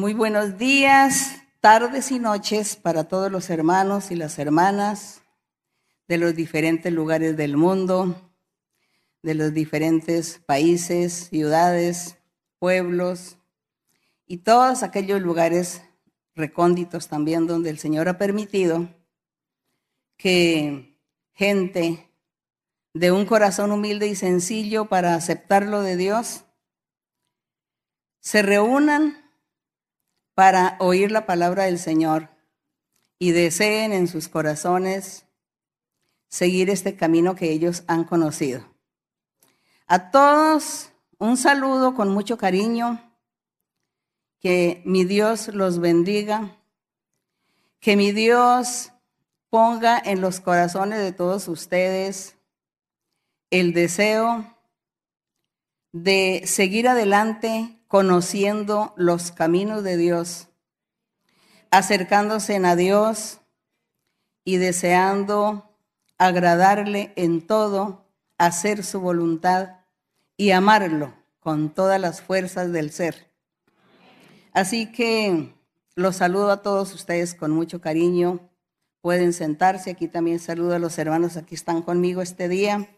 Muy buenos días, tardes y noches para todos los hermanos y las hermanas de los diferentes lugares del mundo, de los diferentes países, ciudades, pueblos y todos aquellos lugares recónditos también donde el Señor ha permitido que gente de un corazón humilde y sencillo para aceptar lo de Dios se reúnan para oír la palabra del Señor y deseen en sus corazones seguir este camino que ellos han conocido. A todos un saludo con mucho cariño, que mi Dios los bendiga, que mi Dios ponga en los corazones de todos ustedes el deseo de seguir adelante conociendo los caminos de Dios, acercándose a Dios y deseando agradarle en todo, hacer su voluntad y amarlo con todas las fuerzas del ser. Así que los saludo a todos ustedes con mucho cariño. Pueden sentarse. Aquí también saludo a los hermanos aquí están conmigo este día.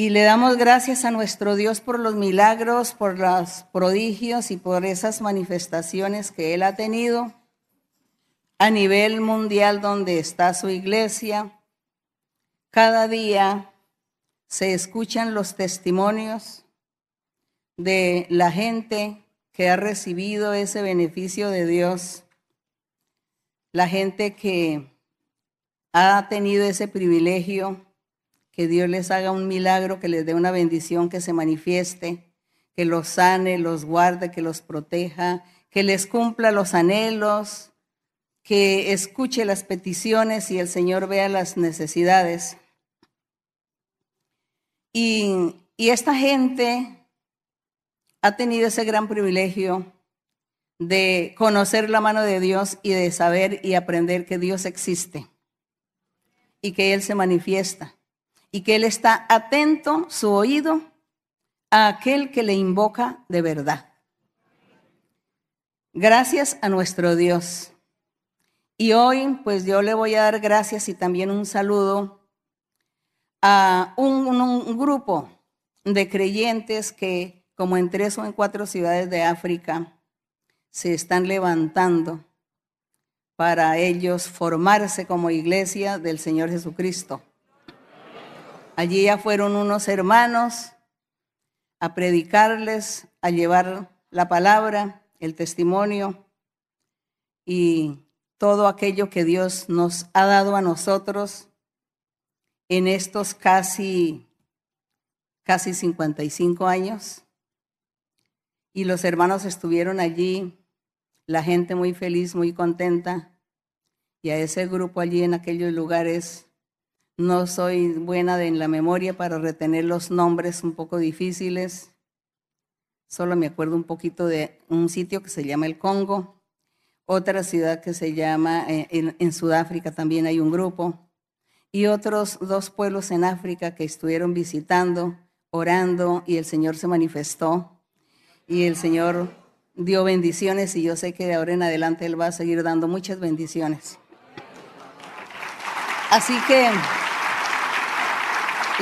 Y le damos gracias a nuestro Dios por los milagros, por los prodigios y por esas manifestaciones que Él ha tenido a nivel mundial donde está su iglesia. Cada día se escuchan los testimonios de la gente que ha recibido ese beneficio de Dios, la gente que ha tenido ese privilegio que Dios les haga un milagro, que les dé una bendición, que se manifieste, que los sane, los guarde, que los proteja, que les cumpla los anhelos, que escuche las peticiones y el Señor vea las necesidades. Y, y esta gente ha tenido ese gran privilegio de conocer la mano de Dios y de saber y aprender que Dios existe y que Él se manifiesta y que Él está atento su oído a aquel que le invoca de verdad. Gracias a nuestro Dios. Y hoy, pues yo le voy a dar gracias y también un saludo a un, un grupo de creyentes que, como en tres o en cuatro ciudades de África, se están levantando para ellos formarse como iglesia del Señor Jesucristo. Allí ya fueron unos hermanos a predicarles, a llevar la palabra, el testimonio y todo aquello que Dios nos ha dado a nosotros en estos casi, casi 55 años. Y los hermanos estuvieron allí, la gente muy feliz, muy contenta. Y a ese grupo allí en aquellos lugares no soy buena en la memoria para retener los nombres un poco difíciles. Solo me acuerdo un poquito de un sitio que se llama el Congo, otra ciudad que se llama, eh, en, Sudáfrica también hay un grupo, y otros dos pueblos en África que estuvieron visitando, orando, y el Señor se manifestó, y el Señor dio bendiciones, y yo sé que de ahora en adelante Él va a seguir dando muchas bendiciones. Así que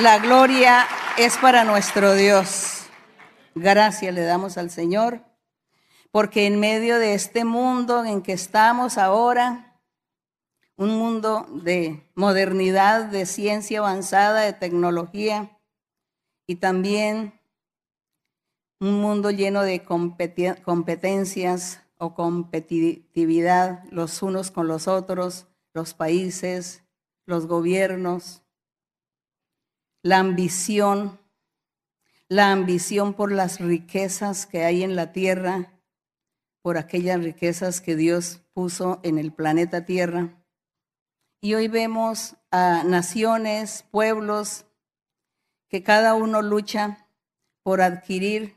la gloria es para nuestro Dios. Gracias le damos al Señor, porque en medio de este mundo en que estamos ahora, un mundo de modernidad, de ciencia avanzada, de tecnología, y también un mundo lleno de competencias o competitividad los unos con los otros, los países, los gobiernos, la ambición, la ambición por las riquezas que hay en la tierra, por aquellas riquezas que Dios puso en el planeta Tierra. Y hoy vemos a naciones, pueblos, que cada uno lucha por adquirir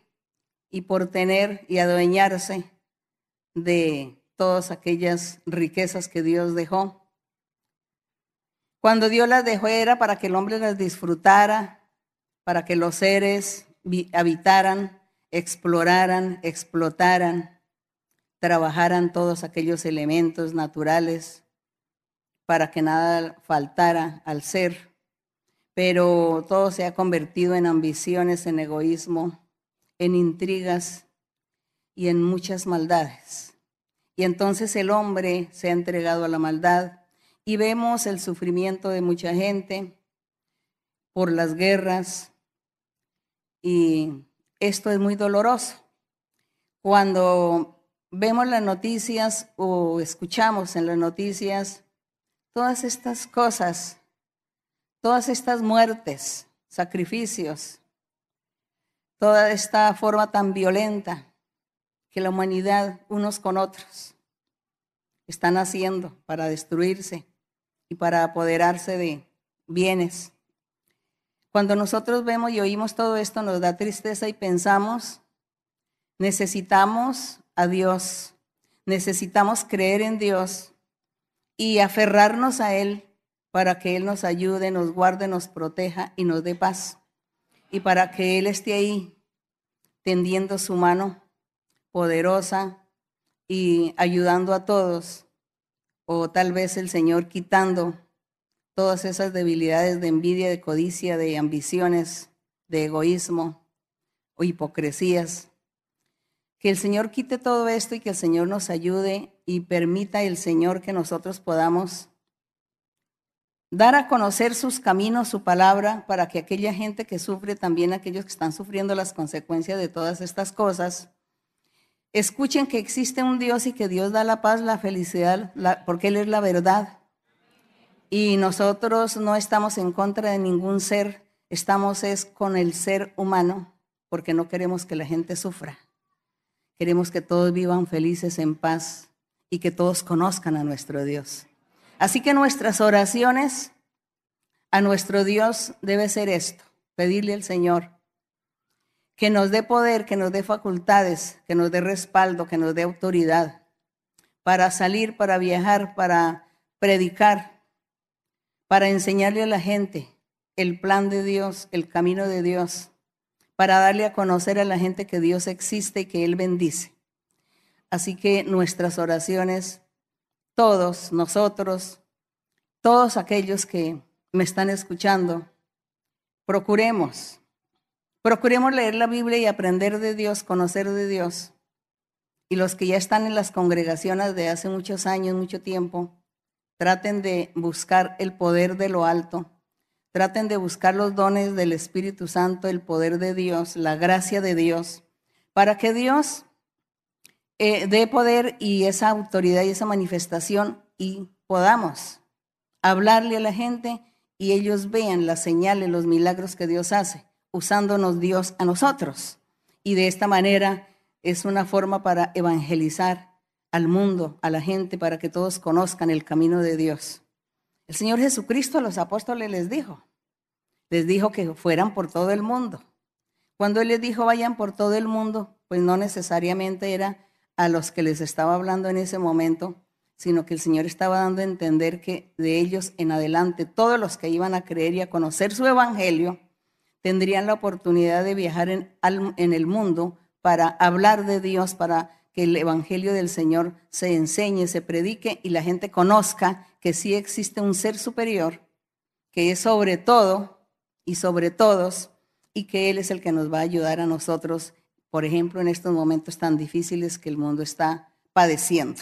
y por tener y adueñarse de todas aquellas riquezas que Dios dejó. Cuando Dios las dejó era para que el hombre las disfrutara, para que los seres habitaran, exploraran, explotaran trabajaran todos aquellos elementos naturales para que nada faltara al ser, pero todo se ha convertido en ambiciones, en egoísmo, en intrigas y en muchas maldades. Y entonces el hombre se ha entregado a la maldad y vemos el sufrimiento de mucha gente por las guerras y esto es muy doloroso. Cuando vemos las noticias o escuchamos en las noticias todas estas cosas, todas estas muertes, sacrificios, toda esta forma tan violenta que la humanidad unos con otros están haciendo para destruirse y para apoderarse de bienes. Cuando nosotros vemos y oímos todo esto nos da tristeza y pensamos, necesitamos a Dios, necesitamos creer en Dios y aferrarnos a Él para que Él nos ayude, nos guarde, nos proteja y nos dé paz. Y para que Él esté ahí tendiendo su mano poderosa y ayudando a todos, o tal vez el Señor quitando todas esas debilidades de envidia, de codicia, de ambiciones, de egoísmo o hipocresías. Que el Señor quite todo esto y que el Señor nos ayude y permita el Señor que nosotros podamos dar a conocer sus caminos, su palabra, para que aquella gente que sufre, también aquellos que están sufriendo las consecuencias de todas estas cosas, escuchen que existe un Dios y que Dios da la paz, la felicidad, porque Él es la verdad. Y nosotros no estamos en contra de ningún ser, estamos es con el ser humano, porque no queremos que la gente sufra. Queremos que todos vivan felices en paz y que todos conozcan a nuestro Dios. Así que nuestras oraciones a nuestro Dios debe ser esto, pedirle al Señor que nos dé poder, que nos dé facultades, que nos dé respaldo, que nos dé autoridad para salir, para viajar, para predicar, para enseñarle a la gente el plan de Dios, el camino de Dios, para darle a conocer a la gente que Dios existe y que Él bendice. Así que nuestras oraciones todos nosotros, todos aquellos que me están escuchando, procuremos, procuremos leer la Biblia y aprender de Dios, conocer de Dios. Y los que ya están en las congregaciones de hace muchos años, mucho tiempo, traten de buscar el poder de lo alto, traten de buscar los dones del Espíritu Santo, el poder de Dios, la gracia de Dios, para que Dios eh, dé poder y esa autoridad y esa manifestación y podamos hablarle a la gente y ellos vean las señales, los milagros que Dios hace, usándonos Dios a nosotros. Y de esta manera es una forma para evangelizar al mundo, a la gente, para que todos conozcan el camino de Dios. El Señor Jesucristo a los apóstoles les dijo, les dijo que fueran por todo el mundo. Cuando Él les dijo vayan por todo el mundo, pues no necesariamente era a los que les estaba hablando en ese momento, sino que el Señor estaba dando a entender que de ellos en adelante, todos los que iban a creer y a conocer su evangelio, tendrían la oportunidad de viajar en, en el mundo para hablar de Dios, para que el evangelio del Señor se enseñe, se predique y la gente conozca que sí existe un ser superior, que es sobre todo y sobre todos, y que Él es el que nos va a ayudar a nosotros por ejemplo, en estos momentos tan difíciles que el mundo está padeciendo.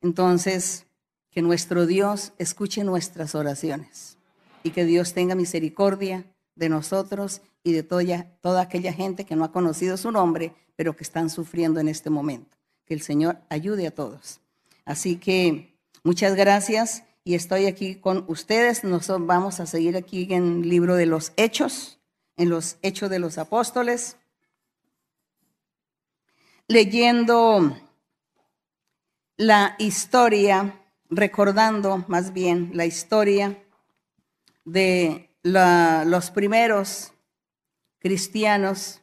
Entonces, que nuestro Dios escuche nuestras oraciones y que Dios tenga misericordia de nosotros y de toda, toda aquella gente que no ha conocido su nombre, pero que están sufriendo en este momento. Que el Señor ayude a todos. Así que muchas gracias y estoy aquí con ustedes. Nosotros vamos a seguir aquí en el libro de los Hechos, en los Hechos de los Apóstoles leyendo la historia, recordando más bien la historia de los primeros cristianos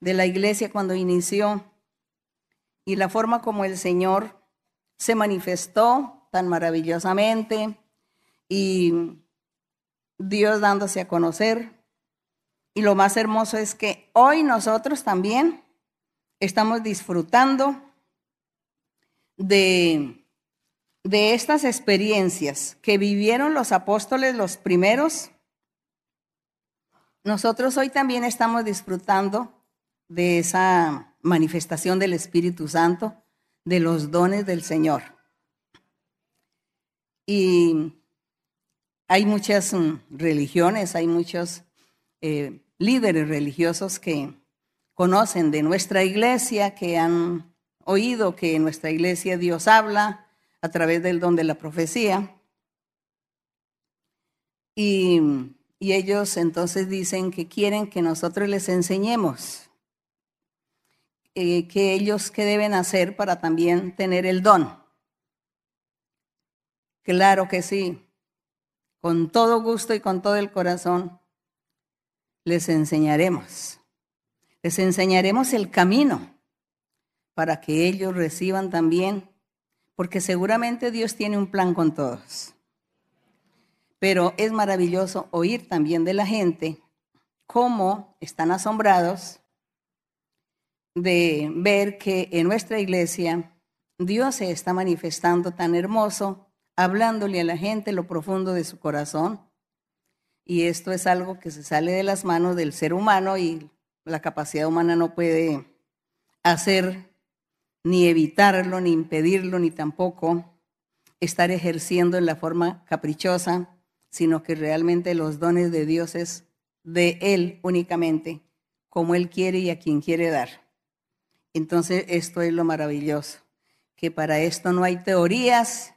de la iglesia cuando inició y la forma como el Señor se manifestó tan maravillosamente y Dios dándose a conocer. Y lo más hermoso es que hoy nosotros también estamos disfrutando de, de estas experiencias que vivieron los apóstoles los primeros, nosotros hoy también estamos disfrutando de esa manifestación del Espíritu Santo, de los dones del Señor. Y hay muchas mm, religiones, hay muchos eh, líderes religiosos que conocen de nuestra iglesia, que han oído que en nuestra iglesia Dios habla a través del don de la profecía. Y, y ellos entonces dicen que quieren que nosotros les enseñemos eh, que ellos qué deben hacer para también tener el don. Claro que sí, con todo gusto y con todo el corazón les enseñaremos. Les enseñaremos el camino para que ellos reciban también, porque seguramente Dios tiene un plan con todos. Pero es maravilloso oír también de la gente cómo están asombrados de ver que en nuestra iglesia Dios se está manifestando tan hermoso, hablándole a la gente lo profundo de su corazón. Y esto es algo que se sale de las manos del ser humano y la capacidad humana no puede hacer ni evitarlo, ni impedirlo, ni tampoco estar ejerciendo en la forma caprichosa, sino que realmente los dones de Dios es de Él únicamente, como Él quiere y a quien quiere dar. Entonces, esto es lo maravilloso, que para esto no hay teorías,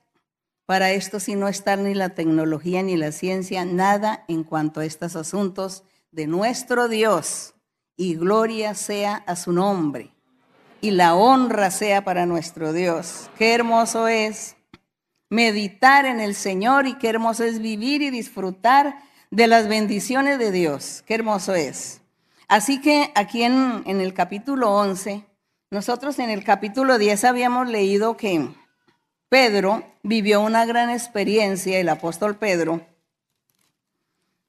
para esto si no está ni la tecnología ni la ciencia, nada en cuanto a estos asuntos de nuestro Dios. Y gloria sea a su nombre. Y la honra sea para nuestro Dios. Qué hermoso es meditar en el Señor y qué hermoso es vivir y disfrutar de las bendiciones de Dios. Qué hermoso es. Así que aquí en, en el capítulo 11 nosotros en el capítulo 10 habíamos leído que Pedro vivió una gran experiencia, el apóstol Pedro,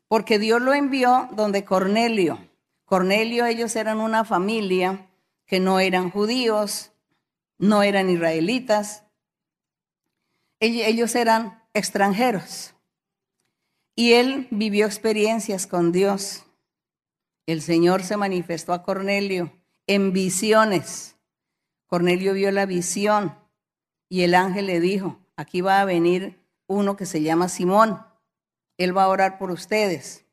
porque Dios lo envió donde Cornelio. Cornelio, ellos eran una familia que no eran judíos, no eran israelitas, ellos eran extranjeros. Y él vivió experiencias con Dios. El Señor se manifestó a Cornelio en visiones Cornelio vio la visión y el ángel le dijo, aquí va a venir uno que se llama Simón, él va a orar por ustedes.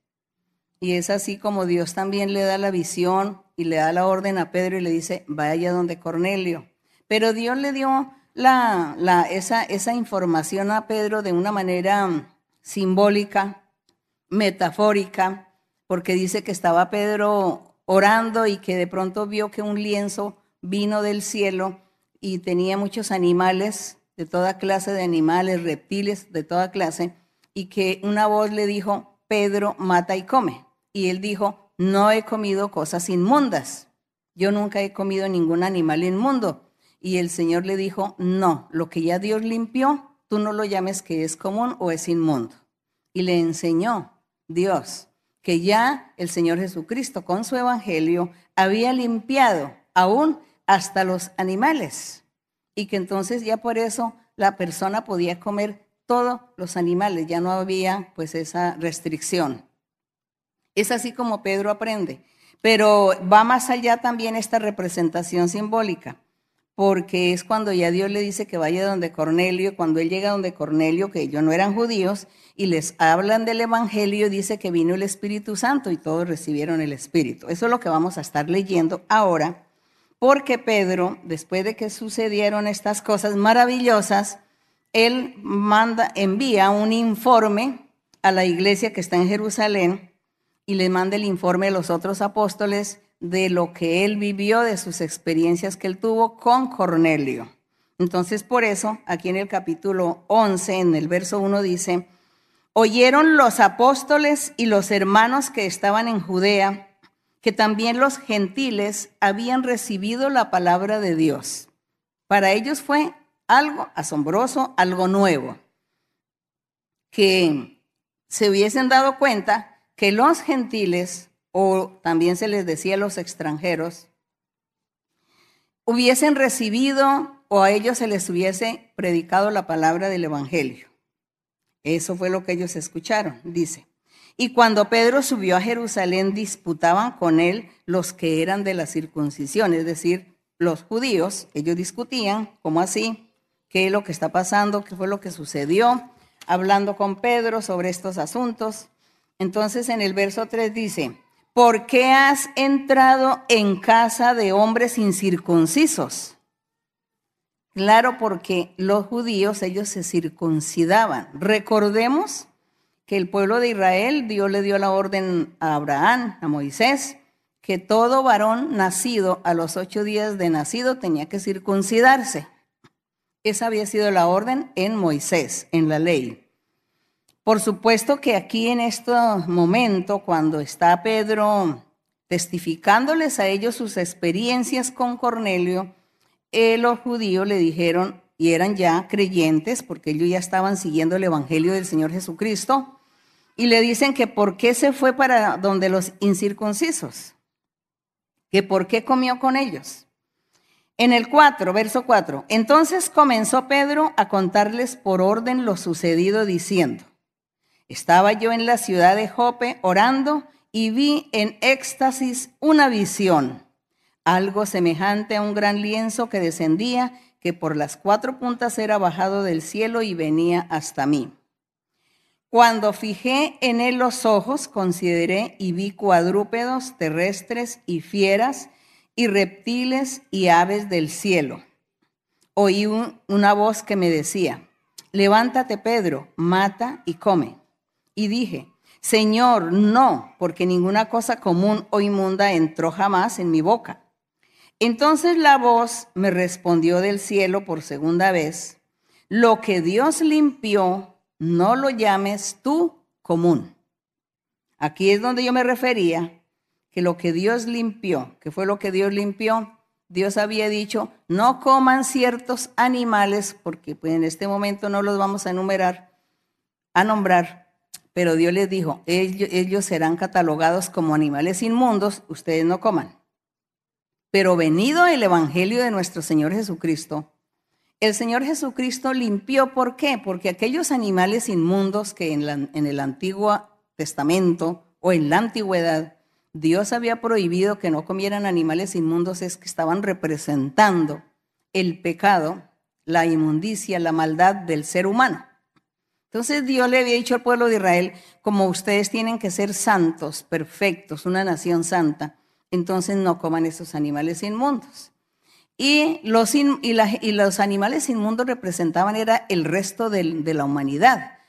Y es así como Dios también le da la visión y le da la orden a Pedro y le dice, vaya donde Cornelio. Pero Dios le dio la, esa, esa información a Pedro de una manera simbólica, metafórica, porque dice que estaba Pedro orando y que de pronto vio que un lienzo vino del cielo y tenía muchos animales, de toda clase de animales, reptiles, de toda clase, y que una voz le dijo, Pedro, mata y come. Y él dijo, no he comido cosas inmundas. Yo nunca he comido ningún animal inmundo. Y el Señor le dijo, no, lo que ya Dios limpió, tú no lo llames que es común o es inmundo. Y le enseñó Dios que ya el Señor Jesucristo con su evangelio había limpiado aún hasta los animales y que entonces ya por eso la persona podía comer todos los animales, ya no había pues esa restricción. Es así como Pedro aprende, pero va más allá también esta representación simbólica, porque es cuando ya Dios le dice que vaya donde Cornelio, cuando él llega donde Cornelio, que ellos no eran judíos, y les hablan del Evangelio, dice que vino el Espíritu Santo y todos recibieron el Espíritu. Eso es lo que vamos a estar leyendo ahora porque Pedro, después de que sucedieron estas cosas maravillosas, él manda, envía un informe a la iglesia que está en Jerusalén y le manda el informe a los otros apóstoles de lo que él vivió, de sus experiencias que él tuvo con Cornelio. Entonces, por eso, aquí en el capítulo 11, en el verso 1 dice, oyeron los apóstoles y los hermanos que estaban en Judea que también los gentiles habían recibido la palabra de Dios. Para ellos fue algo asombroso, algo nuevo, que se hubiesen dado cuenta que los gentiles, o también se les decía los extranjeros, hubiesen recibido o a ellos se les hubiese predicado la palabra del Evangelio. Eso fue lo que ellos escucharon, dice. Y cuando Pedro subió a Jerusalén, disputaban con él los que eran de la circuncisión, es decir, los judíos. Ellos discutían, ¿cómo así? ¿Qué es lo que está pasando? ¿Qué fue lo que sucedió? Hablando con Pedro sobre estos asuntos. Entonces en el verso 3 dice, ¿por qué has entrado en casa de hombres incircuncisos? Claro, porque los judíos, ellos se circuncidaban. Recordemos que el pueblo de Israel, Dios le dio la orden a Abraham, a Moisés, que todo varón nacido a los ocho días de nacido tenía que circuncidarse. Esa había sido la orden en Moisés, en la ley. Por supuesto que aquí en este momento, cuando está Pedro testificándoles a ellos sus experiencias con Cornelio, eh, los judíos le dijeron, y eran ya creyentes, porque ellos ya estaban siguiendo el Evangelio del Señor Jesucristo, y le dicen que por qué se fue para donde los incircuncisos, que por qué comió con ellos. En el 4, verso 4, entonces comenzó Pedro a contarles por orden lo sucedido diciendo, estaba yo en la ciudad de Jope orando y vi en éxtasis una visión algo semejante a un gran lienzo que descendía, que por las cuatro puntas era bajado del cielo y venía hasta mí. Cuando fijé en él los ojos, consideré y vi cuadrúpedos terrestres y fieras y reptiles y aves del cielo. Oí una voz que me decía, levántate Pedro, mata y come. Y dije, Señor, no, porque ninguna cosa común o inmunda entró jamás en mi boca. Entonces la voz me respondió del cielo por segunda vez, lo que Dios limpió, no lo llames tú común. Aquí es donde yo me refería, que lo que Dios limpió, que fue lo que Dios limpió, Dios había dicho, no coman ciertos animales, porque pues, en este momento no los vamos a enumerar, a nombrar, pero Dios les dijo, ellos, serán catalogados como animales inmundos, ustedes no coman. Pero venido el Evangelio de nuestro Señor Jesucristo, el Señor Jesucristo limpió, ¿por qué? Porque aquellos animales inmundos que en, en el Antiguo Testamento o en la antigüedad Dios había prohibido que no comieran animales inmundos es que estaban representando el pecado, la inmundicia, la maldad del ser humano. Entonces Dios le había dicho al pueblo de Israel, como ustedes tienen que ser santos, perfectos, una nación santa, entonces no coman esos animales inmundos. Y los, animales inmundos representaban era el resto de la humanidad,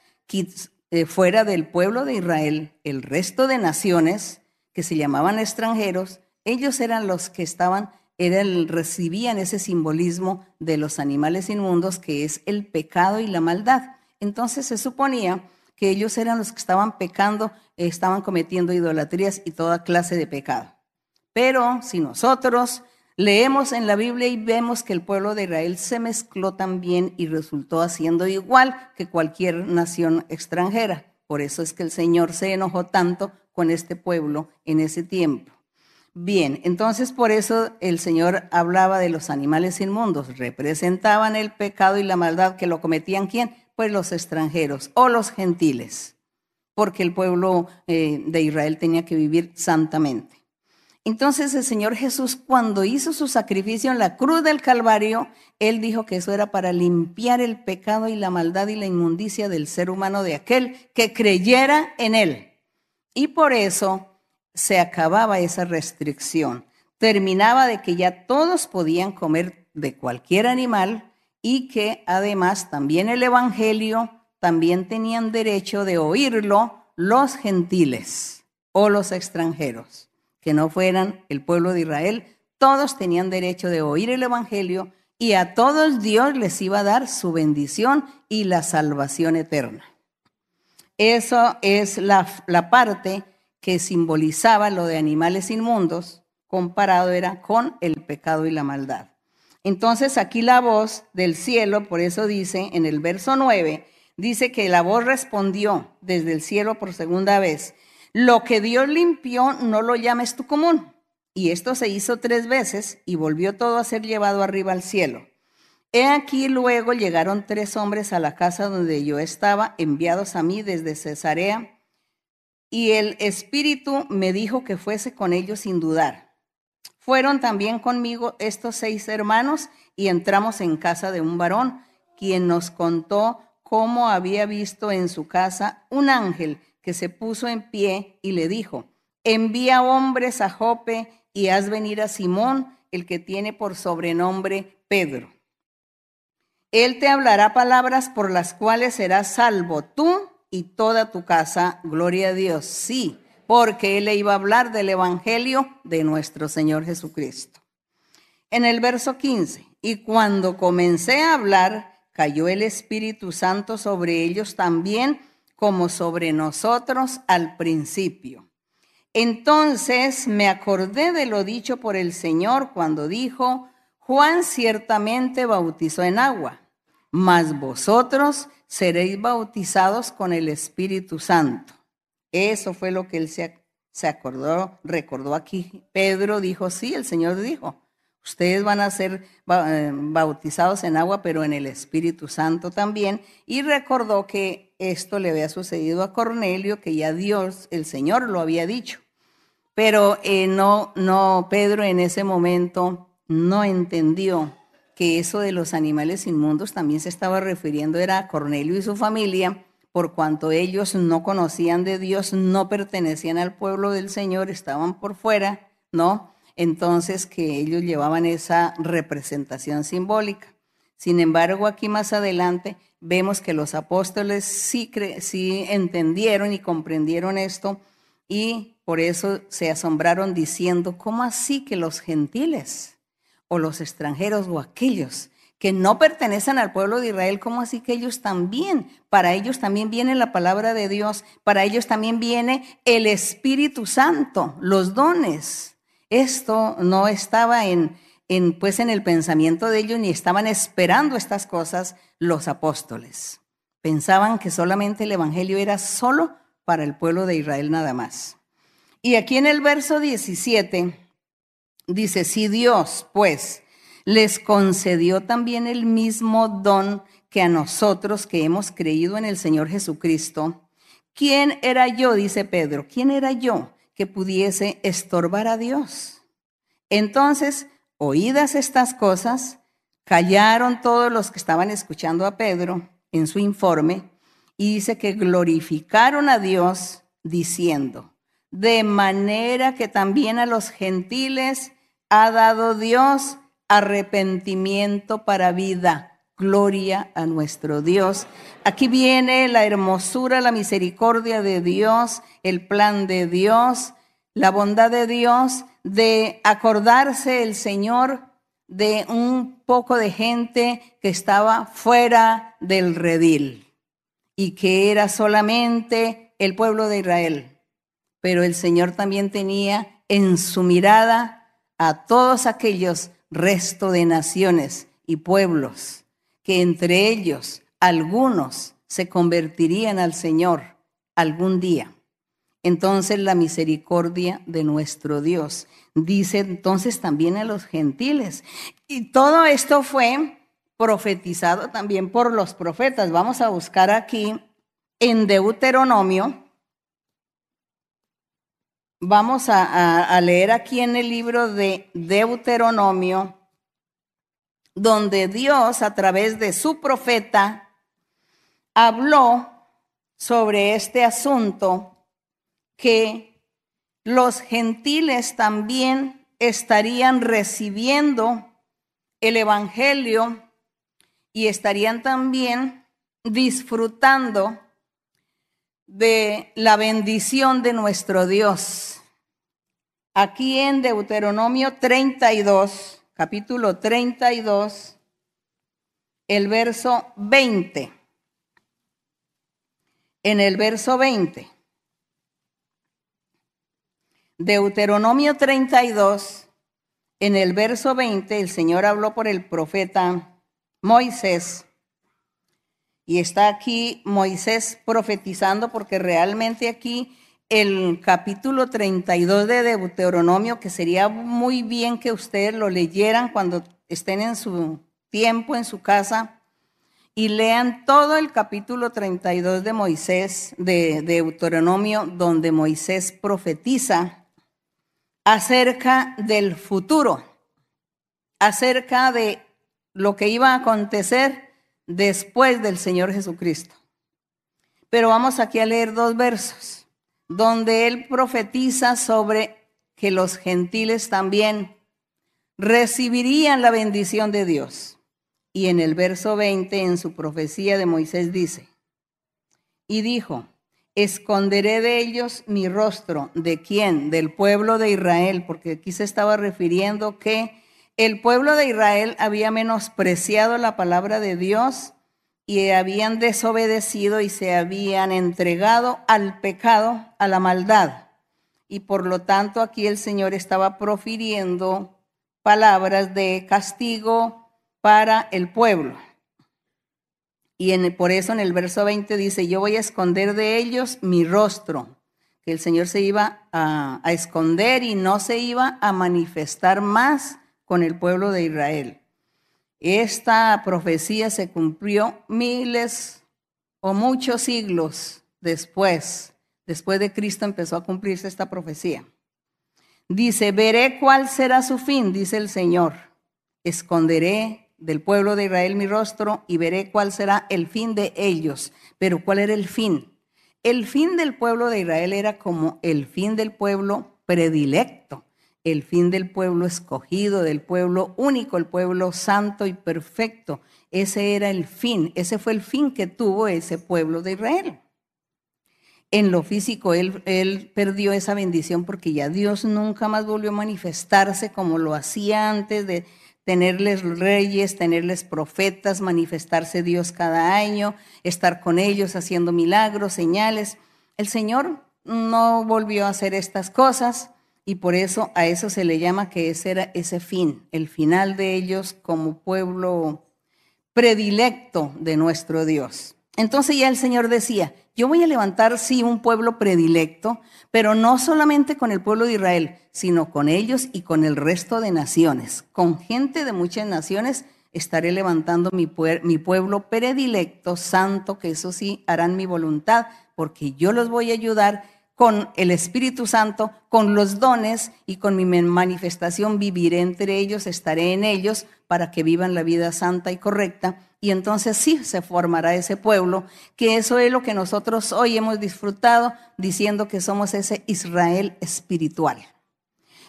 eh, fuera del pueblo de Israel, el resto de naciones que se llamaban extranjeros, ellos eran los que estaban, eran, recibían ese simbolismo de los animales inmundos, que es el pecado y la maldad. Entonces se suponía que ellos eran los que estaban pecando, estaban cometiendo idolatrías y toda clase de pecado. Pero si nosotros leemos en la Biblia y vemos que el pueblo de Israel se mezcló también y resultó haciendo igual que cualquier nación extranjera. Por eso es que el Señor se enojó tanto con este pueblo en ese tiempo. Bien, entonces por eso el Señor hablaba de los animales inmundos. Representaban el pecado y la maldad que lo cometían quién? Pues los extranjeros o los gentiles, porque el pueblo eh, de Israel tenía que vivir santamente. Entonces el Señor Jesús cuando hizo su sacrificio en la cruz del Calvario, Él dijo que eso era para limpiar el pecado y la maldad y la inmundicia del ser humano de aquel que creyera en Él. Y por eso se acababa esa restricción. Terminaba de que ya todos podían comer de cualquier animal y que además también el Evangelio también tenían derecho de oírlo los gentiles o los extranjeros que no fueran el pueblo de Israel, todos tenían derecho de oír el Evangelio y a todos Dios les iba a dar su bendición y la salvación eterna. Eso es la, la parte que simbolizaba lo de animales inmundos, comparado era con el pecado y la maldad. Entonces aquí la voz del cielo, por eso dice en el verso 9, dice que la voz respondió desde el cielo por segunda vez, lo que Dios limpió, no lo llames tú común. Y esto se hizo tres veces y volvió todo a ser llevado arriba al cielo. He aquí luego llegaron tres hombres a la casa donde yo estaba, enviados a mí desde Cesarea, y el Espíritu me dijo que fuese con ellos sin dudar. Fueron también conmigo estos seis hermanos y entramos en casa de un varón, quien nos contó cómo había visto en su casa un ángel que se puso en pie y le dijo, envía hombres a Jope y haz venir a Simón, el que tiene por sobrenombre Pedro él te hablará palabras por las cuales serás salvo tú y toda tu casa. Gloria a Dios. Sí, porque Él le iba a hablar del Evangelio de nuestro Señor Jesucristo. En el verso 15, y cuando comencé a hablar, cayó el Espíritu Santo sobre ellos también, como sobre nosotros al principio. Entonces me acordé de lo dicho por el Señor cuando dijo, Juan ciertamente bautizó en agua mas vosotros seréis bautizados con el Espíritu Santo. Eso fue lo que él se, acordó, recordó aquí. Pedro dijo, sí, el Señor dijo, ustedes van a ser eh, bautizados en agua, pero en el Espíritu Santo también. Y recordó que esto le había sucedido a Cornelio, que ya Dios, el Señor, lo había dicho. Pero eh, no, no, Pedro en ese momento no entendió que eso de los animales inmundos también se estaba refiriendo era a Cornelio y su familia, por cuanto ellos no conocían de Dios, no pertenecían al pueblo del Señor, estaban por fuera, ¿no? Entonces que ellos llevaban esa representación simbólica. Sin embargo, aquí más adelante vemos que los apóstoles sí, entendieron y comprendieron esto y por eso se asombraron diciendo, ¿cómo así que los gentiles? o los extranjeros o aquellos que no pertenecen al pueblo de Israel, ¿cómo así que ellos también? Para ellos también viene la palabra de Dios, para ellos también viene el Espíritu Santo, los dones. Esto no estaba en, en, pues en el pensamiento de ellos ni estaban esperando estas cosas los apóstoles. Pensaban que solamente el Evangelio era solo para el pueblo de Israel nada más. Y aquí en el verso 17 Dice, si Dios, pues, les concedió también el mismo don que a nosotros que hemos creído en el Señor Jesucristo, ¿quién era yo, dice Pedro, quién era yo que pudiese estorbar a Dios? Entonces, oídas estas cosas, callaron todos los que estaban escuchando a Pedro en su informe y dice que glorificaron a Dios diciendo, de manera que también a los gentiles ha dado Dios arrepentimiento para vida. Gloria a nuestro Dios. Aquí viene la hermosura, la misericordia de Dios, el plan de Dios, la bondad de Dios de acordarse el Señor de un poco de gente que estaba fuera del redil y que era solamente el pueblo de Israel pero el Señor también tenía en su mirada a todos aquellos resto de naciones y pueblos, que entre ellos algunos se convertirían al Señor algún día. Entonces la misericordia de nuestro Dios dice entonces también a los gentiles. Y todo esto fue profetizado también por los profetas. Vamos a buscar aquí en Deuteronomio Vamos a, leer aquí en el libro de Deuteronomio, donde Dios a través de su profeta habló sobre este asunto que los gentiles también estarían recibiendo el Evangelio y estarían también disfrutando de la bendición de nuestro Dios. Aquí en Deuteronomio 32, capítulo 32, el verso 20. En el verso 20. Deuteronomio 32, en el verso 20, el Señor habló por el profeta Moisés y está aquí Moisés profetizando porque realmente aquí el capítulo 32 de Deuteronomio, que sería muy bien que ustedes lo leyeran cuando estén en su tiempo en su casa y lean todo el capítulo 32 de Moisés, de, Deuteronomio, donde Moisés profetiza acerca del futuro, acerca de lo que iba a acontecer después del Señor Jesucristo. Pero vamos aquí a leer dos versos, donde él profetiza sobre que los gentiles también recibirían la bendición de Dios. Y en el verso 20, en su profecía de Moisés dice, y dijo, esconderé de ellos mi rostro. ¿De quién? Del pueblo de Israel, porque aquí se estaba refiriendo que el pueblo de Israel había menospreciado la palabra de Dios y habían desobedecido y se habían entregado al pecado, a la maldad. Y por lo tanto aquí el Señor estaba profiriendo palabras de castigo, para el pueblo. Y en, por eso en el verso 20 dice, yo voy a esconder de ellos mi rostro, que el Señor se iba a, a esconder y no se iba a manifestar más con el pueblo de Israel. Esta profecía se cumplió miles o muchos siglos después. Después de Cristo empezó a cumplirse esta profecía. Dice, veré cuál será su fin, dice el Señor. Esconderé del pueblo de Israel mi rostro y veré cuál será el fin de ellos. Pero ¿cuál era el fin? El fin del pueblo de Israel era como el fin del pueblo predilecto, el fin del pueblo escogido, del pueblo único, el pueblo santo y perfecto. Ese era el fin, ese fue el fin que tuvo ese pueblo de Israel. En lo físico, él, perdió esa bendición porque ya Dios nunca más volvió a manifestarse como lo hacía antes de, tenerles reyes, tenerles profetas, manifestarse Dios cada año, estar con ellos haciendo milagros, señales. El Señor no volvió a hacer estas cosas y por eso a eso se le llama que ese era ese fin, el final de ellos como pueblo predilecto de nuestro Dios. Entonces ya el Señor decía, yo voy a levantar, sí, un pueblo predilecto, pero no solamente con el pueblo de Israel, sino con ellos y con el resto de naciones. Con gente de muchas naciones estaré levantando mi, mi pueblo predilecto, santo, que eso sí harán mi voluntad, porque yo los voy a ayudar con el Espíritu Santo, con los dones y con mi manifestación viviré entre ellos, estaré en ellos para que vivan la vida santa y correcta y entonces sí se formará ese pueblo, que eso es lo que nosotros hoy hemos disfrutado diciendo que somos ese Israel espiritual.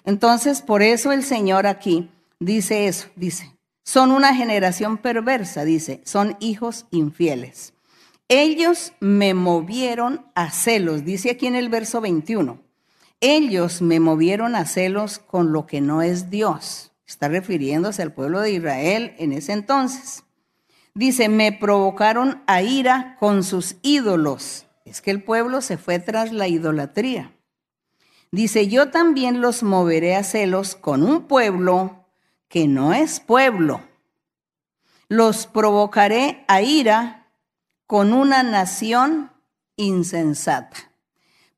Entonces, por eso el Señor aquí dice eso, dice, son una generación perversa, dice, son hijos infieles. Ellos me movieron a celos, dice aquí en el verso 21. Ellos me movieron a celos con lo que no es Dios. Está refiriéndose al pueblo de Israel en ese entonces. Dice, me provocaron a ira con sus ídolos. Es que el pueblo se fue tras la idolatría. Dice, yo también los moveré a celos con un pueblo que no es pueblo. Los provocaré a ira con una nación insensata.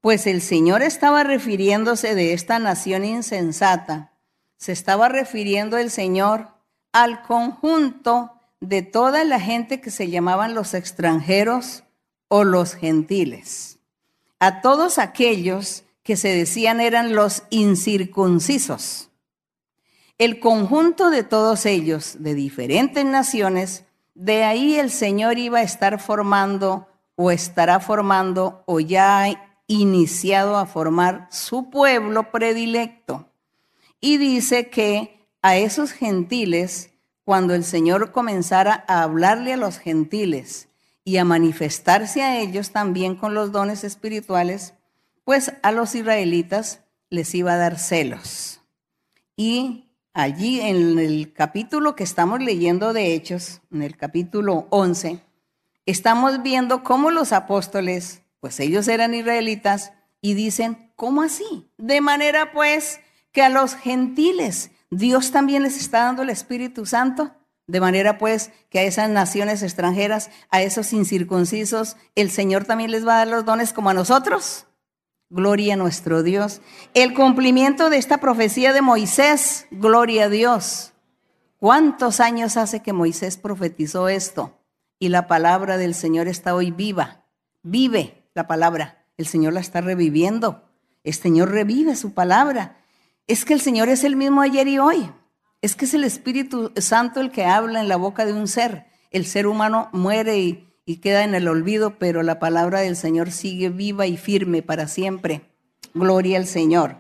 Pues el Señor estaba refiriéndose de esta nación insensata. Se estaba refiriendo el Señor al conjunto de toda la gente que se llamaban los extranjeros o los gentiles, a todos aquellos que se decían eran los incircuncisos. El conjunto de todos ellos, de diferentes naciones, de ahí el Señor iba a estar formando o estará formando o ya ha iniciado a formar su pueblo predilecto. Y dice que a esos gentiles cuando el Señor comenzara a hablarle a los gentiles y a manifestarse a ellos también con los dones espirituales, pues a los israelitas les iba a dar celos. Y allí en el capítulo que estamos leyendo de Hechos, en el capítulo 11, estamos viendo cómo los apóstoles, pues ellos eran israelitas, y dicen, ¿cómo así? De manera pues que a los gentiles Dios también les está dando el Espíritu Santo. De manera pues que a esas naciones extranjeras, a esos incircuncisos, el Señor también les va a dar los dones como a nosotros. Gloria a nuestro Dios. El cumplimiento de esta profecía de Moisés, gloria a Dios. ¿Cuántos años hace que Moisés profetizó esto? Y la palabra del Señor está hoy viva. Vive la palabra. El Señor la está reviviendo. El Señor revive su palabra. Es que el Señor es el mismo ayer y hoy. Es que es el Espíritu Santo el que habla en la boca de un ser. El ser humano muere y, y queda en el olvido, pero la palabra del Señor sigue viva y firme para siempre. Gloria al Señor.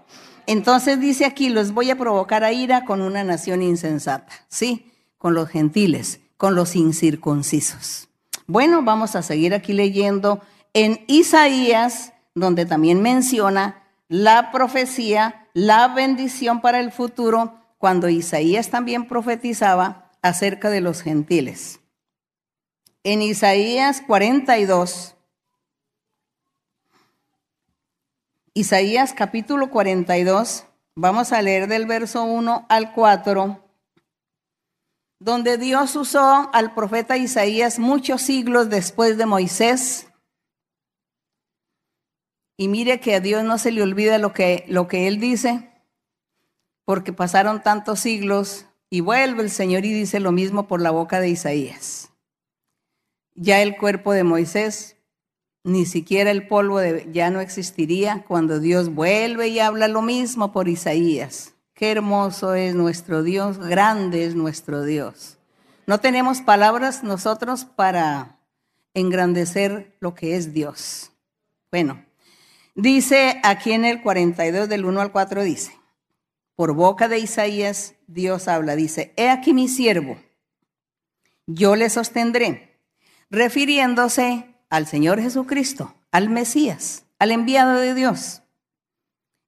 Entonces dice aquí, los voy a provocar a ira con una nación insensata, ¿sí? Con los gentiles, con los incircuncisos. Bueno, vamos a seguir aquí leyendo en Isaías, donde también menciona la profecía, la bendición para el futuro, cuando Isaías también profetizaba acerca de los gentiles. En Isaías 42, Isaías capítulo 42, vamos a leer del verso 1 al 4, donde Dios usó al profeta Isaías muchos siglos después de Moisés y mire que a Dios no se le olvida lo que, lo que Él dice, porque pasaron tantos siglos y vuelve el Señor y dice lo mismo por la boca de Isaías. Ya el cuerpo de Moisés, ni siquiera el polvo de, ya no existiría cuando Dios vuelve y habla lo mismo por Isaías. Qué hermoso es nuestro Dios, grande es nuestro Dios. No tenemos palabras nosotros para engrandecer lo que es Dios. Bueno, Dice aquí en el 42 del 1 al 4 dice, por boca de Isaías Dios habla, dice, he aquí mi siervo, yo le sostendré, refiriéndose al Señor Jesucristo, al Mesías, al enviado de Dios.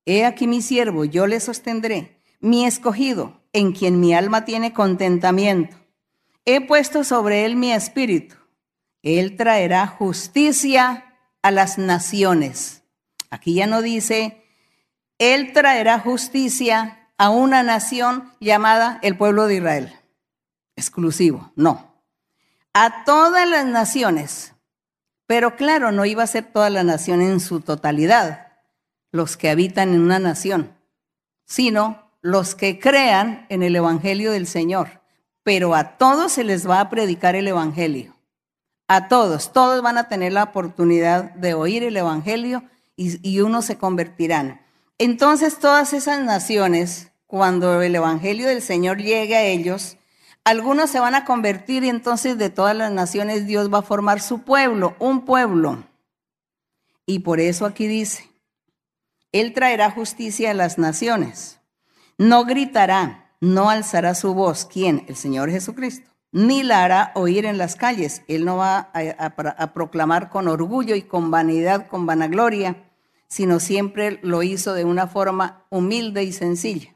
He aquí mi siervo, yo le sostendré, mi escogido, en quien mi alma tiene contentamiento. He puesto sobre él mi espíritu. Él traerá justicia a las naciones Aquí ya no dice, Él traerá justicia a una nación llamada el pueblo de Israel. Exclusivo, no. A todas las naciones. Pero claro, no iba a ser toda la nación en su totalidad, los que habitan en una nación, sino los que crean en el Evangelio del Señor. Pero a todos se les va a predicar el Evangelio. A todos, todos van a tener la oportunidad de oír el Evangelio y, unos se convertirán. Entonces todas esas naciones, cuando el Evangelio del Señor llegue a ellos, algunos se van a convertir y entonces de todas las naciones Dios va a formar su pueblo, un pueblo. Y por eso aquí dice, Él traerá justicia a las naciones. No gritará, no alzará su voz. ¿Quién? El Señor Jesucristo. Ni la hará oír en las calles. Él no va a proclamar con orgullo y con vanidad, con vanagloria sino siempre lo hizo de una forma humilde y sencilla.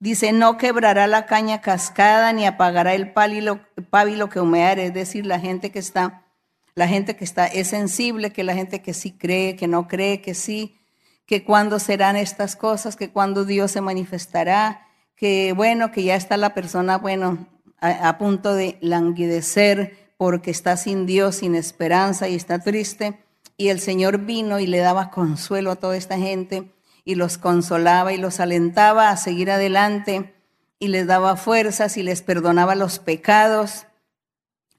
Dice, no quebrará la caña cascada ni apagará el pábilo, que humeare, es decir, la gente que está, la gente que está es sensible, que la gente que sí cree, que no cree, que sí, que cuándo serán estas cosas, que cuándo Dios se manifestará, que bueno, que ya está la persona, bueno, a punto de languidecer porque está sin Dios, sin esperanza y está triste y el Señor vino y le daba consuelo a toda esta gente y los consolaba y los alentaba a seguir adelante y les daba fuerzas y les perdonaba los pecados,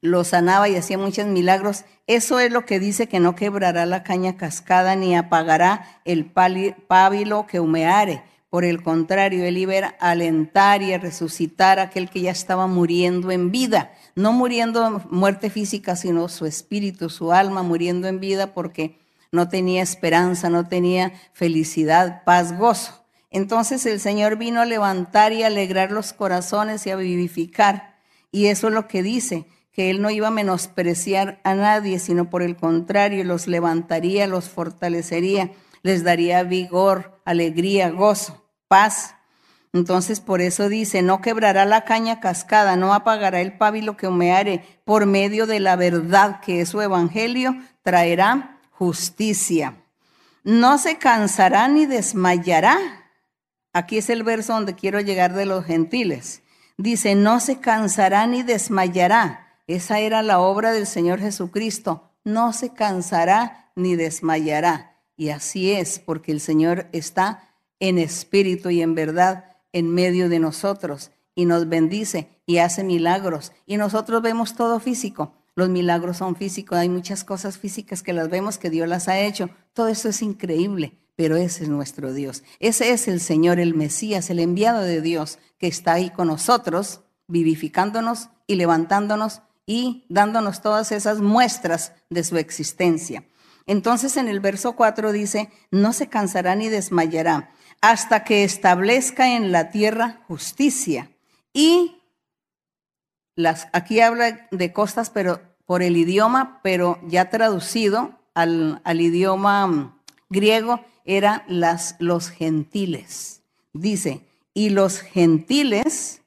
los sanaba y hacía muchos milagros. Eso es lo que dice que no quebrará la caña cascada ni apagará el pábilo que humeare. Por el contrario, él iba a alentar y a resucitar a aquel que ya estaba muriendo en vida no muriendo muerte física, sino su espíritu, su alma muriendo en vida porque no tenía esperanza, no tenía felicidad, paz, gozo. Entonces el Señor vino a levantar y alegrar los corazones y a vivificar. Y eso es lo que dice, que Él no iba a menospreciar a nadie, sino por el contrario, los levantaría, los fortalecería, les daría vigor, alegría, gozo, paz. Entonces por eso dice, no quebrará la caña cascada, no apagará el pábilo que humeare, por medio de la verdad que es su evangelio, traerá justicia. No se cansará ni desmayará. Aquí es el verso donde quiero llegar de los gentiles. Dice, no se cansará ni desmayará. Esa era la obra del Señor Jesucristo. No se cansará ni desmayará. Y así es, porque el Señor está en espíritu y en verdad en medio de nosotros y nos bendice y hace milagros. Y nosotros vemos todo físico. Los milagros son físicos, hay muchas cosas físicas que las vemos que Dios las ha hecho. Todo eso es increíble, pero ese es nuestro Dios. Ese es el Señor, el Mesías, el enviado de Dios que está ahí con nosotros, vivificándonos y levantándonos y dándonos todas esas muestras de su existencia. Entonces en el verso 4 dice, no se cansará ni desmayará hasta que establezca en la tierra justicia. Y las, aquí habla de costas, pero por el idioma, pero ya traducido al, al idioma mm, griego, eran las, los gentiles. Dice, y los gentiles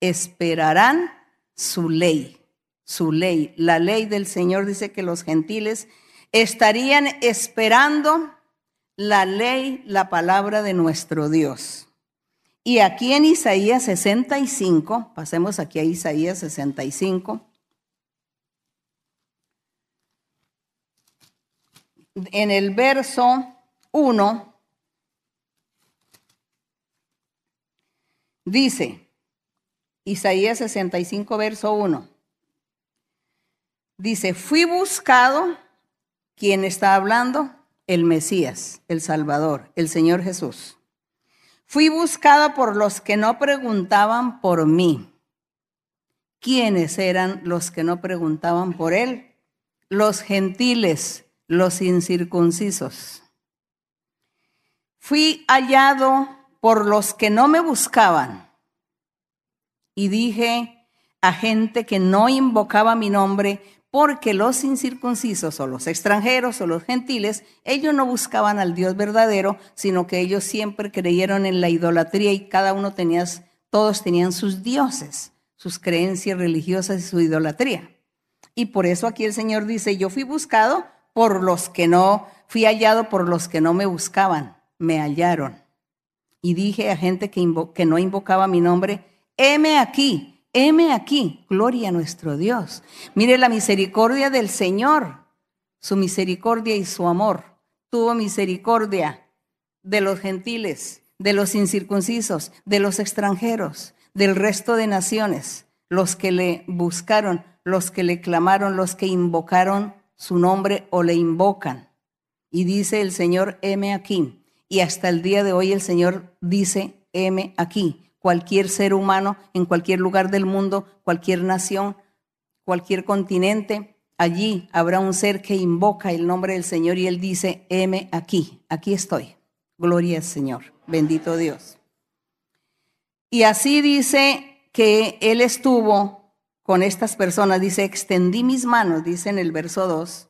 esperarán su ley, su ley. La ley del Señor dice que los gentiles estarían esperando la ley, la palabra de nuestro Dios. Y aquí en Isaías 65, pasemos aquí a Isaías 65. En el verso 1 dice, Isaías 65, verso 1, dice, fui buscado, ¿quién está hablando? El Mesías, el Salvador, el Señor Jesús. Fui buscado por los que no preguntaban por mí. ¿Quiénes eran los que no preguntaban por él? Los gentiles, los incircuncisos. Fui hallado por los que no me buscaban. Y dije a gente que no invocaba mi nombre, porque los incircuncisos o los extranjeros o los gentiles, ellos no buscaban al Dios verdadero, sino que ellos siempre creyeron en la idolatría y cada uno tenía, todos tenían sus dioses, sus creencias religiosas y su idolatría. Y por eso aquí el Señor dice, yo fui buscado por los que no, fui hallado por los que no me buscaban, me hallaron. Y dije a gente que, que no invocaba mi nombre, heme aquí, heme aquí, gloria a nuestro Dios. Mire la misericordia del Señor, su misericordia y su amor. Tuvo misericordia de los gentiles, de los incircuncisos, de los extranjeros, del resto de naciones, los que le buscaron, los que le clamaron, los que invocaron su nombre o le invocan. Y dice el Señor, heme aquí. Y hasta el día de hoy el Señor dice, heme aquí cualquier ser humano en cualquier lugar del mundo, cualquier nación, cualquier continente, allí habrá un ser que invoca el nombre del Señor y él dice, heme aquí, aquí estoy. Gloria al Señor, bendito Dios. Y así dice que él estuvo con estas personas, dice, extendí mis manos, dice en el verso 2,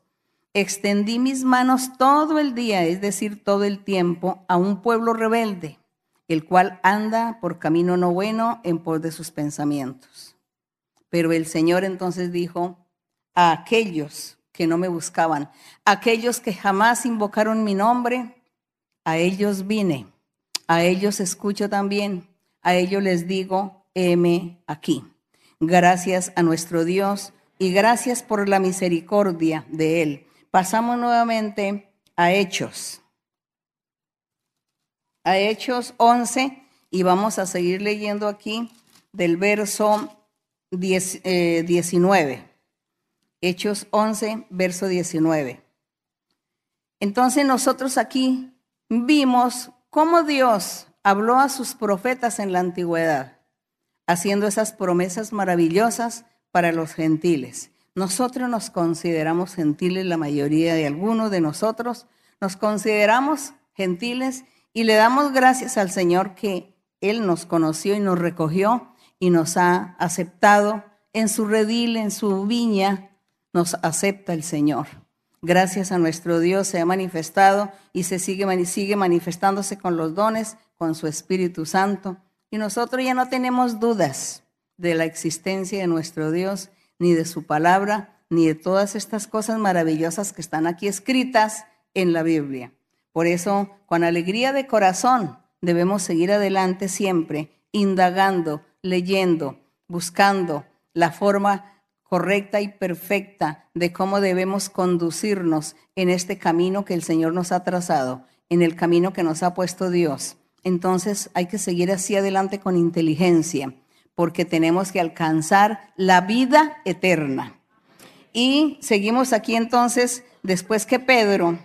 extendí mis manos todo el día, es decir, todo el tiempo, a un pueblo rebelde el cual anda por camino no bueno en pos de sus pensamientos. Pero el Señor entonces dijo a aquellos que no me buscaban, aquellos que jamás invocaron mi nombre, a ellos vine, a ellos escucho también, a ellos les digo, heme aquí. Gracias a nuestro Dios y gracias por la misericordia de Él. Pasamos nuevamente a Hechos a Hechos 11 y vamos a seguir leyendo aquí del verso 19. Eh, Hechos 11, verso 19. Entonces nosotros aquí vimos cómo Dios habló a sus profetas en la antigüedad, haciendo esas promesas maravillosas para los gentiles. Nosotros nos consideramos gentiles, la mayoría de algunos de nosotros nos consideramos gentiles y le damos gracias al Señor que Él nos conoció y nos recogió y nos ha aceptado en su redil, en su viña, nos acepta el Señor. Gracias a nuestro Dios se ha manifestado y se sigue, sigue manifestándose con los dones, con su Espíritu Santo. Y nosotros ya no tenemos dudas de la existencia de nuestro Dios, ni de su palabra, ni de todas estas cosas maravillosas que están aquí escritas en la Biblia. Por eso, con alegría de corazón, debemos seguir adelante siempre, indagando, leyendo, buscando la forma correcta y perfecta de cómo debemos conducirnos en este camino que el Señor nos ha trazado, en el camino que nos ha puesto Dios. Entonces hay que seguir así adelante con inteligencia, porque tenemos que alcanzar la vida eterna. Y seguimos aquí entonces, después que Pedro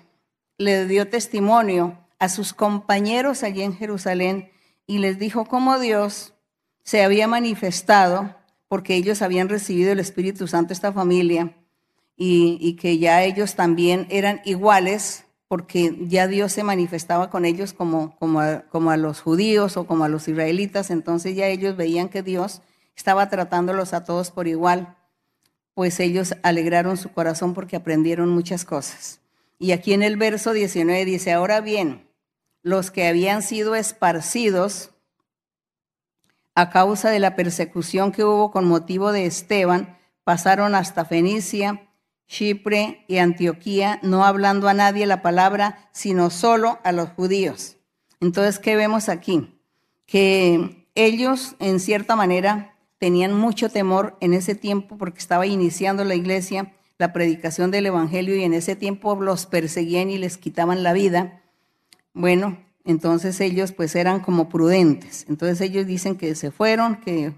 le dio testimonio a sus compañeros allí en Jerusalén y les dijo cómo Dios se había manifestado, porque ellos habían recibido el Espíritu Santo, esta familia, y, que ya ellos también eran iguales, porque ya Dios se manifestaba con ellos como, a los judíos o como a los israelitas, entonces ya ellos veían que Dios estaba tratándolos a todos por igual, pues ellos alegraron su corazón porque aprendieron muchas cosas. Y aquí en el verso 19 dice, ahora bien, los que habían sido esparcidos a causa de la persecución que hubo con motivo de Esteban, pasaron hasta Fenicia, Chipre y Antioquía, no hablando a nadie la palabra, sino solo a los judíos. Entonces, ¿qué vemos aquí? Que ellos, en cierta manera, tenían mucho temor en ese tiempo porque estaba iniciando la iglesia, la predicación del Evangelio, y en ese tiempo los perseguían y les quitaban la vida. Bueno, entonces ellos pues eran como prudentes. Entonces ellos dicen que se fueron, que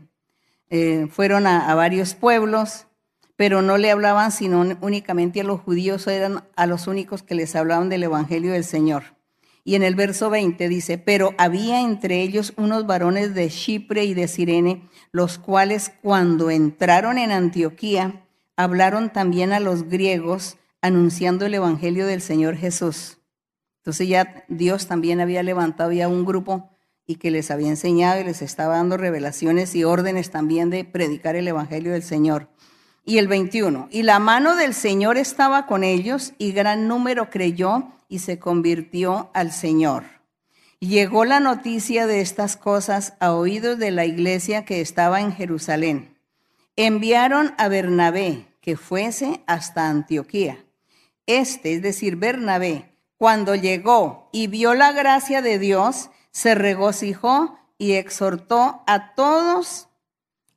eh, fueron a, a, varios pueblos, pero no le hablaban sino únicamente a los judíos, eran a los únicos que les hablaban del Evangelio del Señor. Y en el verso 20 dice, pero había entre ellos unos varones de Chipre y de Sirene, los cuales cuando entraron en Antioquía, hablaron también a los griegos, anunciando el Evangelio del Señor Jesús. Entonces ya Dios también había levantado ya un grupo y que les había enseñado y les estaba dando revelaciones y órdenes también de predicar el Evangelio del Señor. Y el 21, y la mano del Señor estaba con ellos y gran número creyó y se convirtió al Señor. Llegó la noticia de estas cosas a oídos de la iglesia que estaba en Jerusalén. Enviaron a Bernabé que fuese hasta Antioquía. Este, es decir, Bernabé, cuando llegó y vio la gracia de Dios, se regocijó y exhortó a todos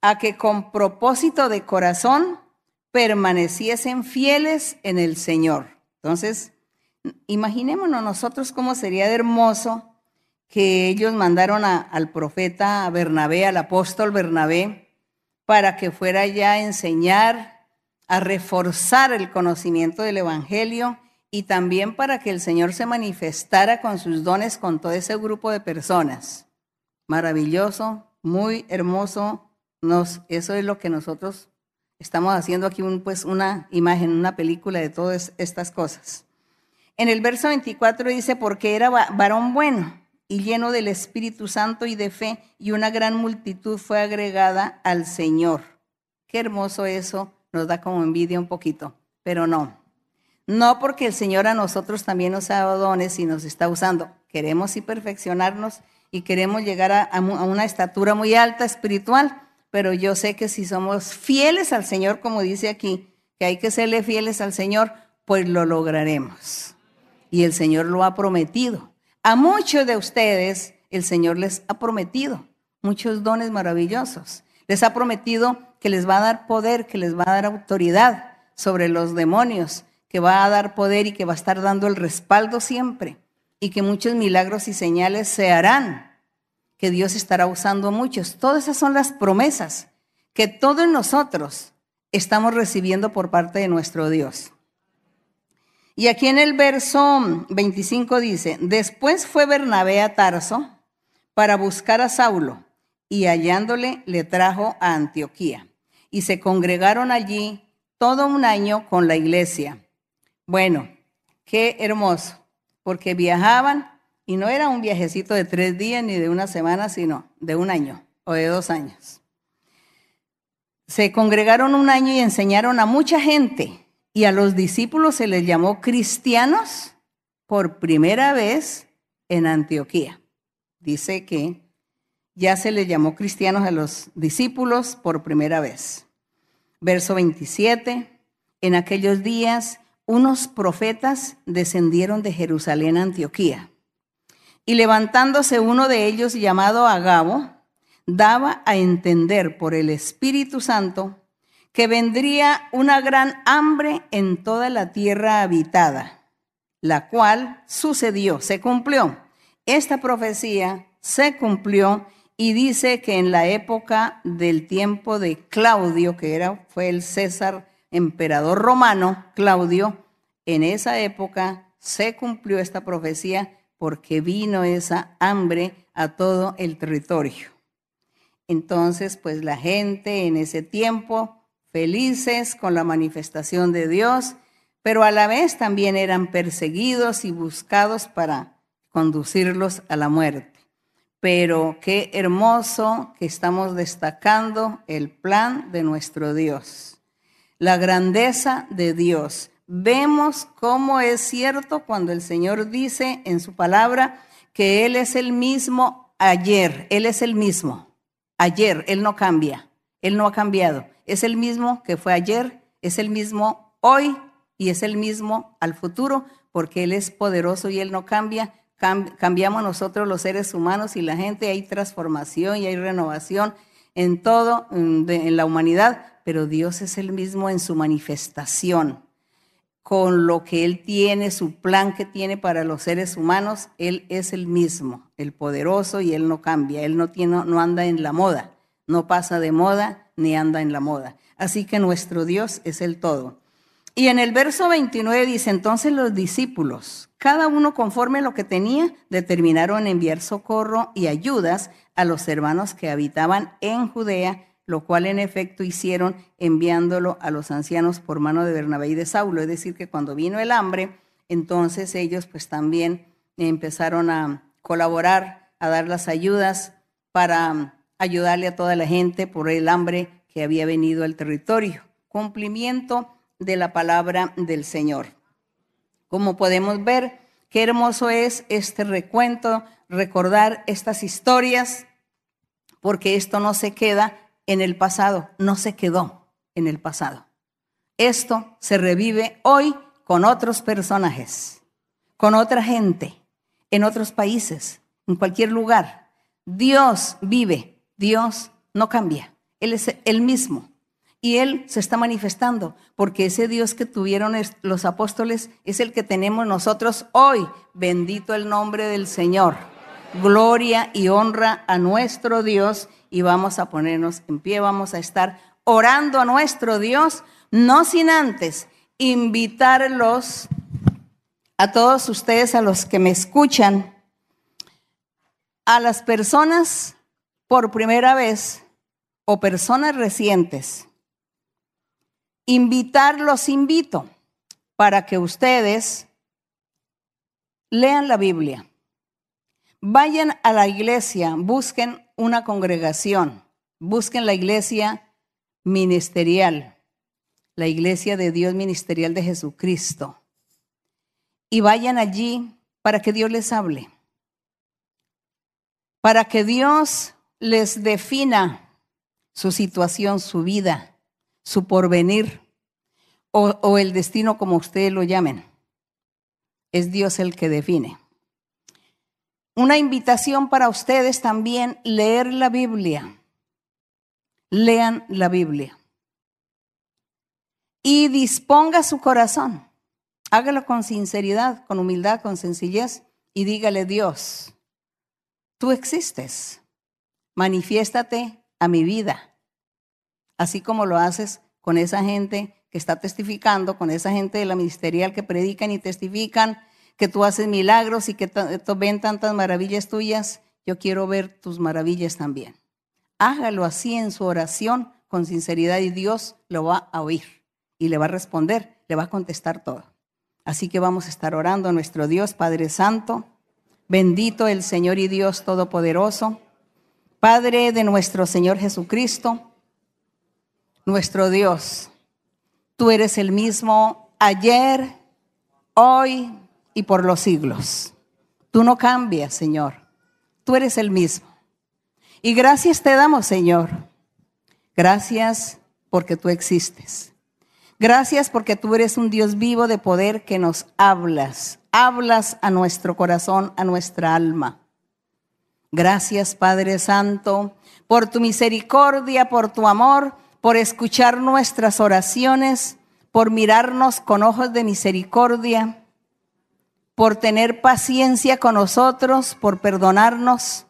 a que con propósito de corazón permaneciesen fieles en el Señor. Entonces, imaginémonos nosotros cómo sería de hermoso que ellos mandaron al profeta Bernabé, al apóstol Bernabé, para que fuera ya a enseñar, a reforzar el conocimiento del Evangelio y también para que el Señor se manifestara con sus dones con todo ese grupo de personas. Maravilloso, muy hermoso. Nos, eso es lo que nosotros estamos haciendo aquí, un, pues una imagen, una película de todas estas cosas. En el verso 24 dice, porque era varón bueno y lleno del Espíritu Santo y de fe, y una gran multitud fue agregada al Señor. Qué hermoso eso, nos da como envidia un poquito, pero no. No porque el Señor a nosotros también nos ha dado dones y nos está usando. Queremos y perfeccionarnos y queremos llegar a, una estatura muy alta espiritual, pero yo sé que si somos fieles al Señor, como dice aquí, que hay que serle fieles al Señor, pues lo lograremos. Y el Señor lo ha prometido. A muchos de ustedes el Señor les ha prometido muchos dones maravillosos. Les ha prometido que les va a dar poder, que les va a dar autoridad sobre los demonios, que va a dar poder y que va a estar dando el respaldo siempre y que muchos milagros y señales se harán, que Dios estará usando muchos. Todas esas son las promesas que todos nosotros estamos recibiendo por parte de nuestro Dios. Y aquí en el verso 25 dice, después fue Bernabé a Tarso para buscar a Saulo y hallándole le trajo a Antioquía. Y se congregaron allí todo un año con la iglesia bueno, qué hermoso, porque viajaban y no era un viajecito de tres días ni de una semana, sino de un año o de dos años. Se congregaron un año y enseñaron a mucha gente y a los discípulos se les llamó cristianos por primera vez en Antioquía. Dice que ya se les llamó cristianos a los discípulos por primera vez. Verso 27, en aquellos días unos profetas descendieron de Jerusalén a Antioquía. Y levantándose uno de ellos llamado Agabo, daba a entender por el Espíritu Santo que vendría una gran hambre en toda la tierra habitada, la cual sucedió, se cumplió. Esta profecía se cumplió y dice que en la época del tiempo de Claudio, que era, fue el César emperador romano, Claudio, en esa época se cumplió esta profecía porque vino esa hambre a todo el territorio. Entonces, pues la gente en ese tiempo, felices con la manifestación de Dios, pero a la vez también eran perseguidos y buscados para conducirlos a la muerte. Pero qué hermoso que estamos destacando el plan de nuestro Dios, la grandeza de Dios. Vemos cómo es cierto cuando el Señor dice en su palabra que Él es el mismo ayer, Él es el mismo. Ayer, Él no cambia, Él no ha cambiado. Es el mismo que fue ayer, es el mismo hoy y es el mismo al futuro, porque Él es poderoso y Él no cambia cambiamos nosotros los seres humanos y la gente, hay transformación y hay renovación en todo, en la humanidad, pero Dios es el mismo en su manifestación. Con lo que Él tiene, su plan que tiene para los seres humanos, Él es el mismo, el poderoso y Él no cambia, Él no, tiene, no anda en la moda, no pasa de moda ni anda en la moda. Así que nuestro Dios es el todo. Y en el verso 29 dice, entonces los discípulos, cada uno conforme a lo que tenía, determinaron enviar socorro y ayudas a los hermanos que habitaban en Judea, lo cual en efecto hicieron enviándolo a los ancianos por mano de Bernabé y de Saulo. Es decir, que cuando vino el hambre, entonces ellos pues también empezaron a colaborar, a dar las ayudas para ayudarle a toda la gente por el hambre que había venido al territorio. Cumplimiento de la palabra del Señor. Como podemos ver, qué hermoso es este recuento, recordar estas historias, porque esto no se queda en el pasado, no se quedó en el pasado. Esto se revive hoy con otros personajes, con otra gente, en otros países, en cualquier lugar. Dios vive, Dios no cambia, Él es el mismo. Y Él se está manifestando, porque ese Dios que tuvieron los apóstoles es el que tenemos nosotros hoy. Bendito el nombre del Señor. Gloria y honra a nuestro Dios. Y vamos a ponernos en pie, vamos a estar orando a nuestro Dios, no sin antes invitarlos a todos ustedes, a los que me escuchan, a las personas por primera vez o personas recientes invitar, los invito para que ustedes lean la Biblia. Vayan a la iglesia, busquen una congregación, busquen la iglesia ministerial, la iglesia de Dios ministerial de Jesucristo. Y vayan allí para que Dios les hable, para que Dios les defina su situación, su vida su porvenir o, el destino como ustedes lo llamen. Es Dios el que define. Una invitación para ustedes también, leer la Biblia. Lean la Biblia. Y disponga su corazón. Hágalo con sinceridad, con humildad, con sencillez y dígale, Dios, tú existes. Manifiéstate a mi vida así como lo haces con esa gente que está testificando, con esa gente de la ministerial que predican y testifican que tú haces milagros y que ven tantas maravillas tuyas, yo quiero ver tus maravillas también. Hágalo así en su oración con sinceridad y Dios lo va a oír y le va a responder, le va a contestar todo. Así que vamos a estar orando a nuestro Dios Padre Santo, bendito el Señor y Dios Todopoderoso, Padre de nuestro Señor Jesucristo nuestro Dios. Tú eres el mismo ayer, hoy y por los siglos. Tú no cambias, Señor. Tú eres el mismo. Y gracias te damos, Señor. Gracias porque tú existes. Gracias porque tú eres un Dios vivo de poder que nos hablas. Hablas a nuestro corazón, a nuestra alma. Gracias, Padre Santo, por tu misericordia, por tu amor por escuchar nuestras oraciones, por mirarnos con ojos de misericordia, por tener paciencia con nosotros, por perdonarnos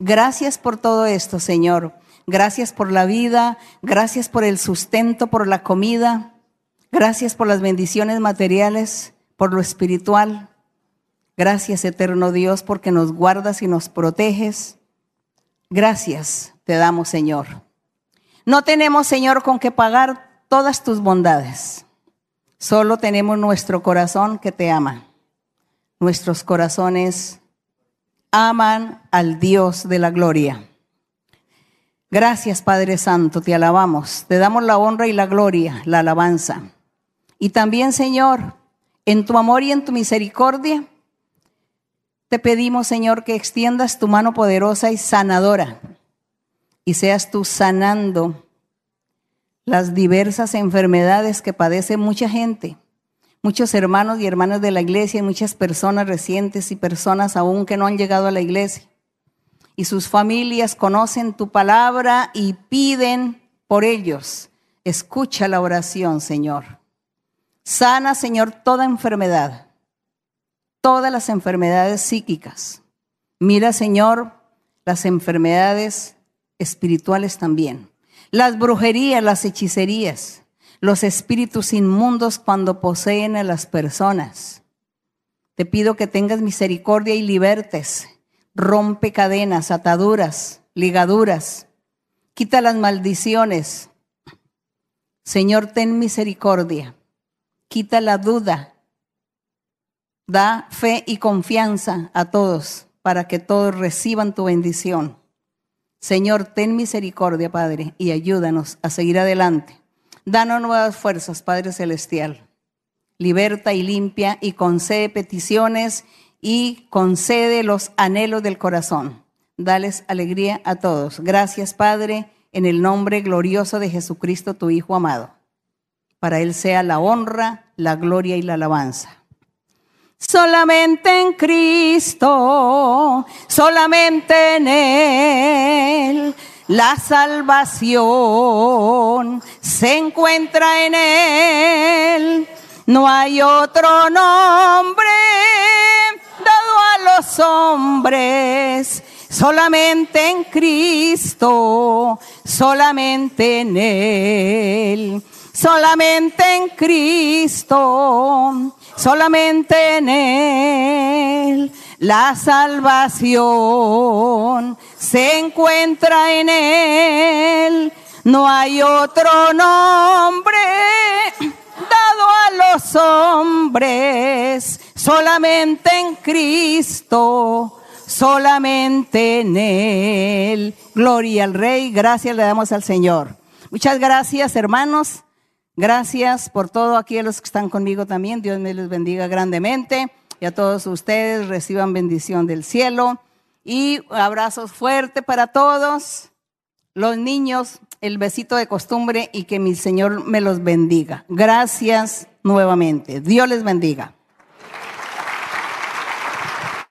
Gracias por todo esto, Señor. Gracias por la vida, gracias por el sustento, por la comida, gracias por las bendiciones materiales, por lo espiritual. Gracias, eterno Dios, porque nos guardas y nos proteges. Gracias te damos, Señor. No tenemos, Señor, con qué pagar todas tus bondades. Solo tenemos nuestro corazón que te ama. Nuestros corazones aman al Dios de la gloria. Gracias Padre Santo, te alabamos, te damos la honra y la gloria, la alabanza. Y también Señor, en tu amor y en tu misericordia, te pedimos Señor que extiendas tu mano poderosa y sanadora y seas tú sanando las diversas enfermedades que padece mucha gente, muchos hermanos y hermanas de la iglesia y muchas personas recientes y personas aún que no han llegado a la iglesia y sus familias conocen tu palabra y piden por ellos. Escucha la oración, Señor. Sana, Señor, toda enfermedad, todas las enfermedades psíquicas. Mira, Señor, las enfermedades espirituales también. Las brujerías, las hechicerías, los espíritus inmundos cuando poseen a las personas. Te pido que tengas misericordia y libertes rompe cadenas, ataduras, ligaduras, quita las maldiciones. Señor, ten misericordia, quita la duda, da fe y confianza a todos para que todos reciban tu bendición. Señor, ten misericordia, Padre, y ayúdanos a seguir adelante. Danos nuevas fuerzas, Padre Celestial. Liberta y limpia y concede peticiones y concede los anhelos del corazón. Dales alegría a todos. Gracias, Padre, en el nombre glorioso de Jesucristo, tu Hijo amado. Para Él sea la honra, la gloria y la alabanza. Solamente en Cristo, solamente en Él, la salvación se encuentra en Él. No hay otro nombre los hombres, solamente en Cristo, solamente en Él, solamente en Cristo, solamente en Él. La salvación se encuentra en Él. No hay otro nombre dado a los hombres solamente en Cristo, solamente en Él. Gloria al Rey, gracias le damos al Señor. Muchas gracias, hermanos. Gracias por todo aquí los que están conmigo también. Dios me les bendiga grandemente. Y a todos ustedes reciban bendición del cielo. Y abrazos fuertes para todos. Los niños, el besito de costumbre y que mi Señor me los bendiga. Gracias nuevamente. Dios les bendiga.